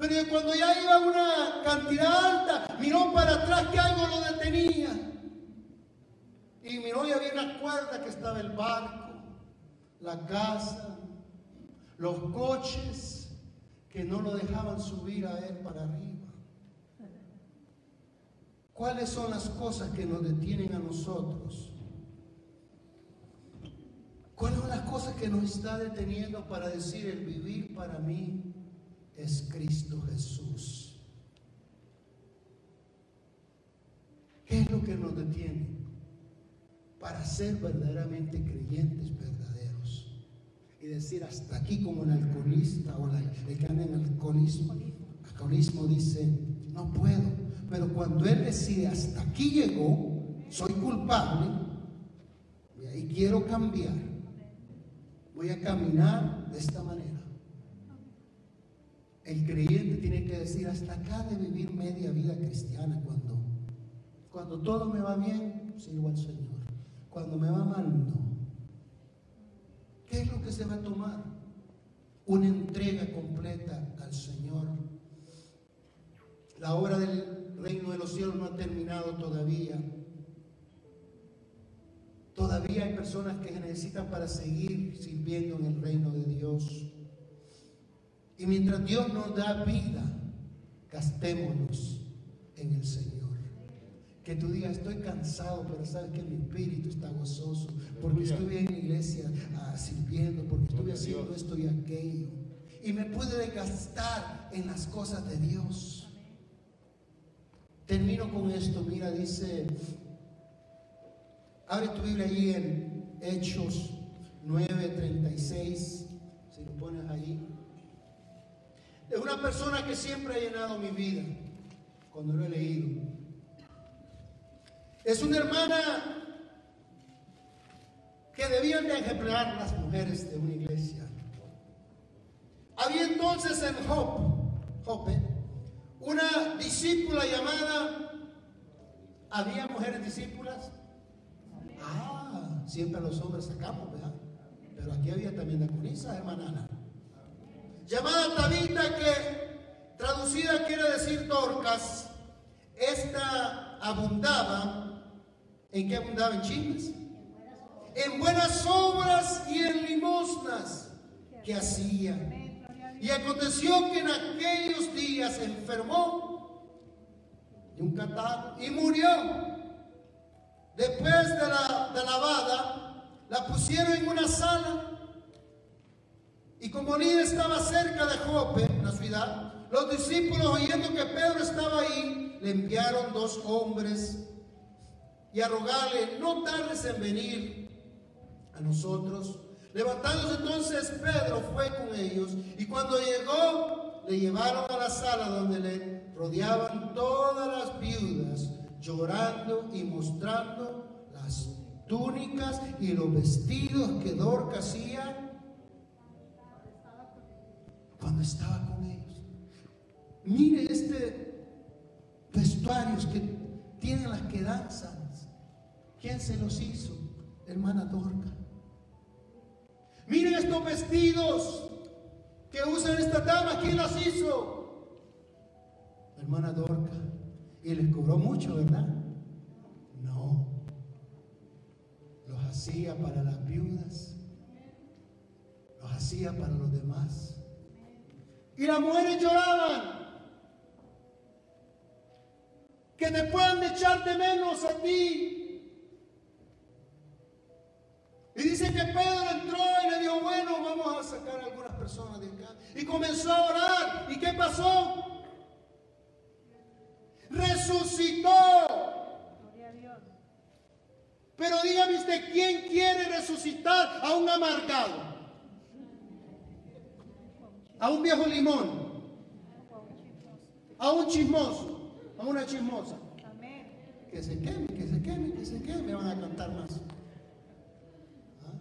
Pero cuando ya iba una cantidad alta, miró para atrás que algo lo detenía. Y miró y había una cuerda que estaba el barco, la casa, los coches que no lo dejaban subir a él para arriba. ¿Cuáles son las cosas que nos detienen a nosotros? ¿Cuáles son las cosas que nos está deteniendo para decir el vivir para mí es Cristo Jesús? ¿Qué es lo que nos detiene para ser verdaderamente creyentes verdaderos? Y decir hasta aquí como el alcoholista o la- el que anda en alcoholismo, alcoholismo dice, no puedo. Pero cuando él decide hasta aquí llegó, soy culpable, y quiero cambiar, voy a caminar de esta manera. El creyente tiene que decir hasta acá de vivir media vida cristiana cuando, cuando todo me va bien, sirvo al Señor. Cuando me va mal, no. ¿Qué es lo que se va a tomar? Una entrega completa al Señor. La obra del reino de los cielos no ha terminado todavía. Todavía hay personas que se necesitan para seguir sirviendo en el reino de Dios. Y mientras Dios nos da vida, gastémonos en el Señor. Que tú digas, estoy cansado, pero sabes que mi espíritu está gozoso, porque estuve en la iglesia ah, sirviendo, porque estuve haciendo esto y aquello. Y me pude desgastar en las cosas de Dios. Termino con esto, mira, dice, abre tu Biblia ahí en Hechos 9:36, si lo pones ahí. Es una persona que siempre ha llenado mi vida cuando lo he leído. Es una hermana que debían de ejemplar las mujeres de una iglesia. Había entonces en Jope, Jope una discípula llamada, ¿había mujeres discípulas? Ah, siempre los hombres sacamos, ¿verdad? Pero aquí había también diaconisa, hermana Ana. Llamada Tabita, que traducida quiere decir Dorcas. Esta abundaba, ¿en qué abundaba? En chismes. En buenas obras y en limosnas que hacía. Y aconteció que en aquellos días enfermó de un catarro y murió. Después de la, de la lavada, la pusieron en una sala. Y como Lida estaba cerca de Jope, la ciudad, los discípulos oyendo que Pedro estaba ahí, le enviaron dos hombres y a rogarle, no tardes en venir a nosotros. Levantándose entonces Pedro fue con ellos y cuando llegó le llevaron a la sala donde le rodeaban todas las viudas llorando y mostrando las túnicas y los vestidos que Dorca hacía estaba con ellos. Mire este vestuarios que tienen las que danzan. ¿Quién se los hizo? Hermana Dorca. Miren estos vestidos que usan estas damas. ¿Quién las hizo? Hermana Dorca. Y les cobró mucho, ¿verdad? No. Los hacía para las viudas hacía para los demás. Y las mujeres lloraban. Que te puedan echar de menos a ti. Y dice que Pedro entró y le dijo, bueno, vamos a sacar a algunas personas de acá. Y comenzó a orar. ¿Y qué pasó? Resucitó. Pero dígame usted, ¿quién quiere resucitar a un amargado? A un viejo limón, a un chismoso, a una chismosa. Que se queme, que se queme, que se queme, van a cantar más. ¿Ah?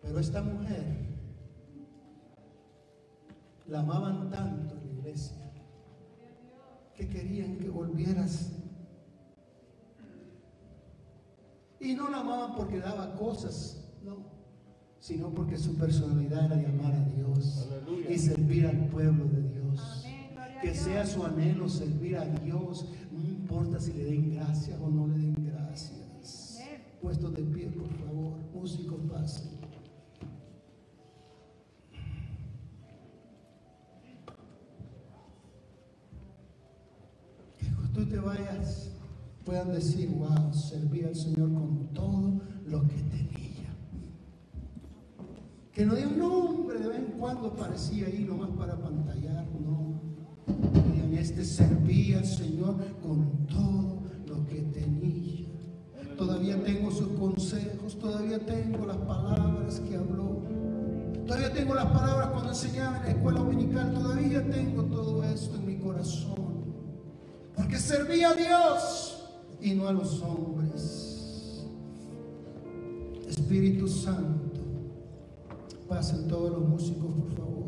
Pero esta mujer la amaban tanto en la iglesia que querían que volvieras. Y no la amaban porque daba cosas, no, sino porque su personalidad era de amar a Dios Aleluya. y servir al pueblo de Dios. Amén. Que Dios. sea su anhelo servir a Dios, no importa si le den gracias o no le den gracias. Amén. Puestos de pie, por favor, músicos pasen. Cuando tú te vayas, puedan decir, wow, serví al Señor con todo lo que tenía. Que no digan nombre, de vez en cuando parecía ahí nomás para pantallar, no. Y en este serví al Señor con todo lo que tenía. Todavía tengo sus consejos, todavía tengo las palabras que habló. Todavía tengo las palabras cuando enseñaba en la escuela dominical, todavía tengo todo esto en mi corazón. Porque serví a Dios y no a los hombres. Espíritu Santo, pasen todos los músicos, por favor.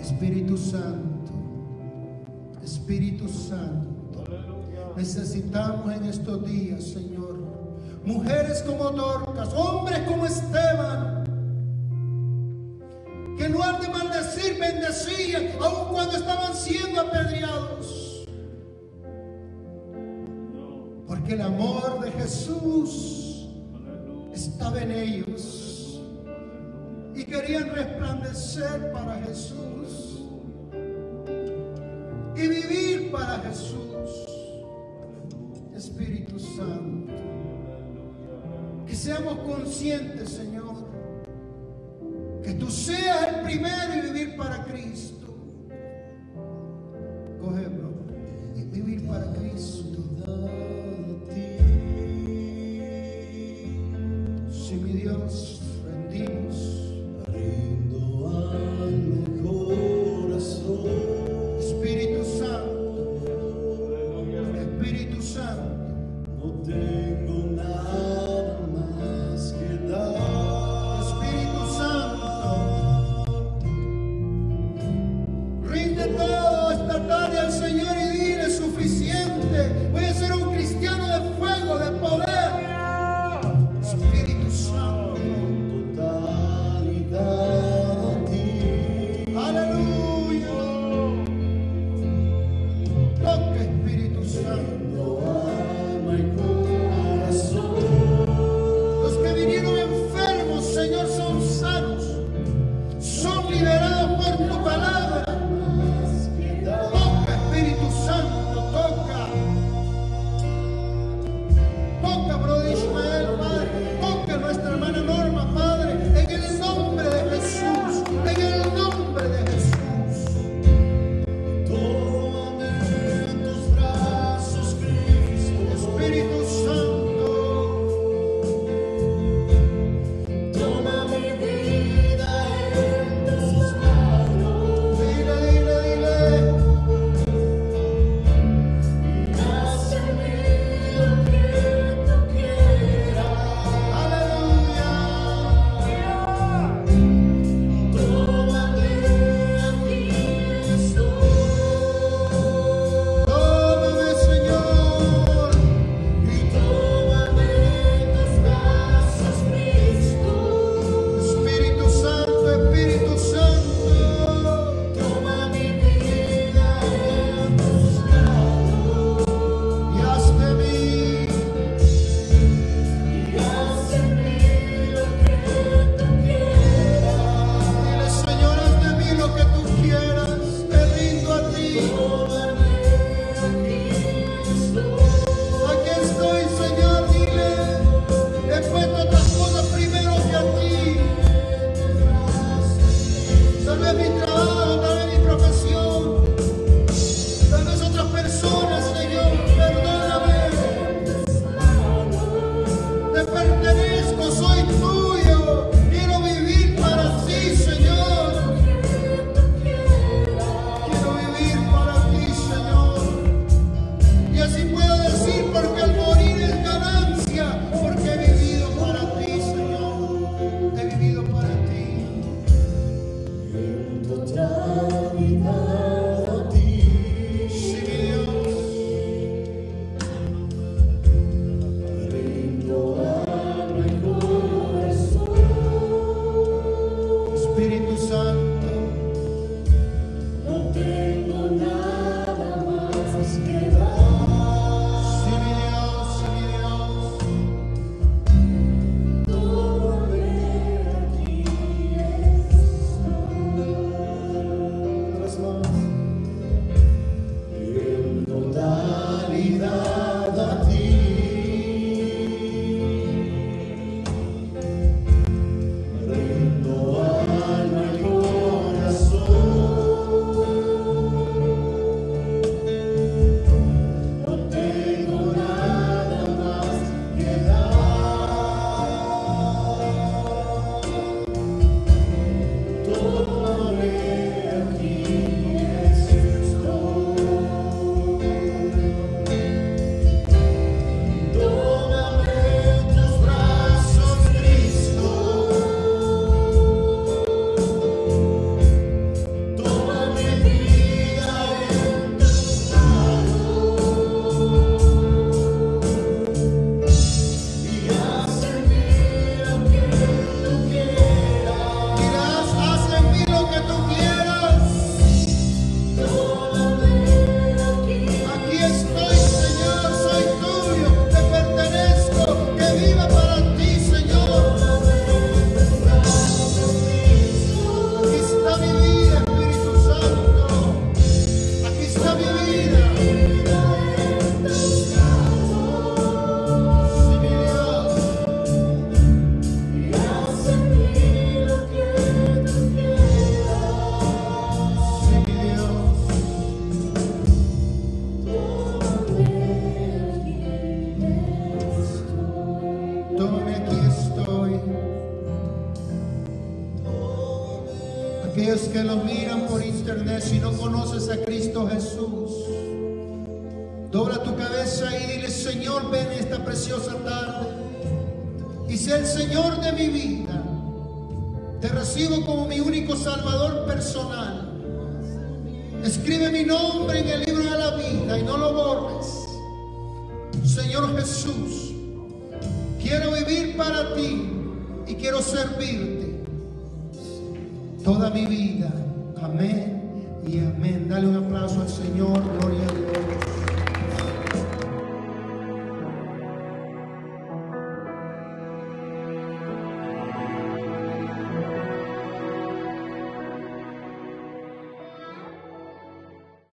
Espíritu Santo, Espíritu Santo. Aleluya. Necesitamos en estos días, Señor, mujeres como Dorcas, hombres como Esteban, que en lugar de maldecir, bendecían, aun cuando estaban siendo apedreados. No. Porque el amor de Jesús estaba en ellos querían resplandecer para Jesús y vivir para Jesús. Espíritu Santo, que seamos conscientes, Señor, que tú seas el primero y vivir para Cristo. Cógelo, y vivir para Cristo.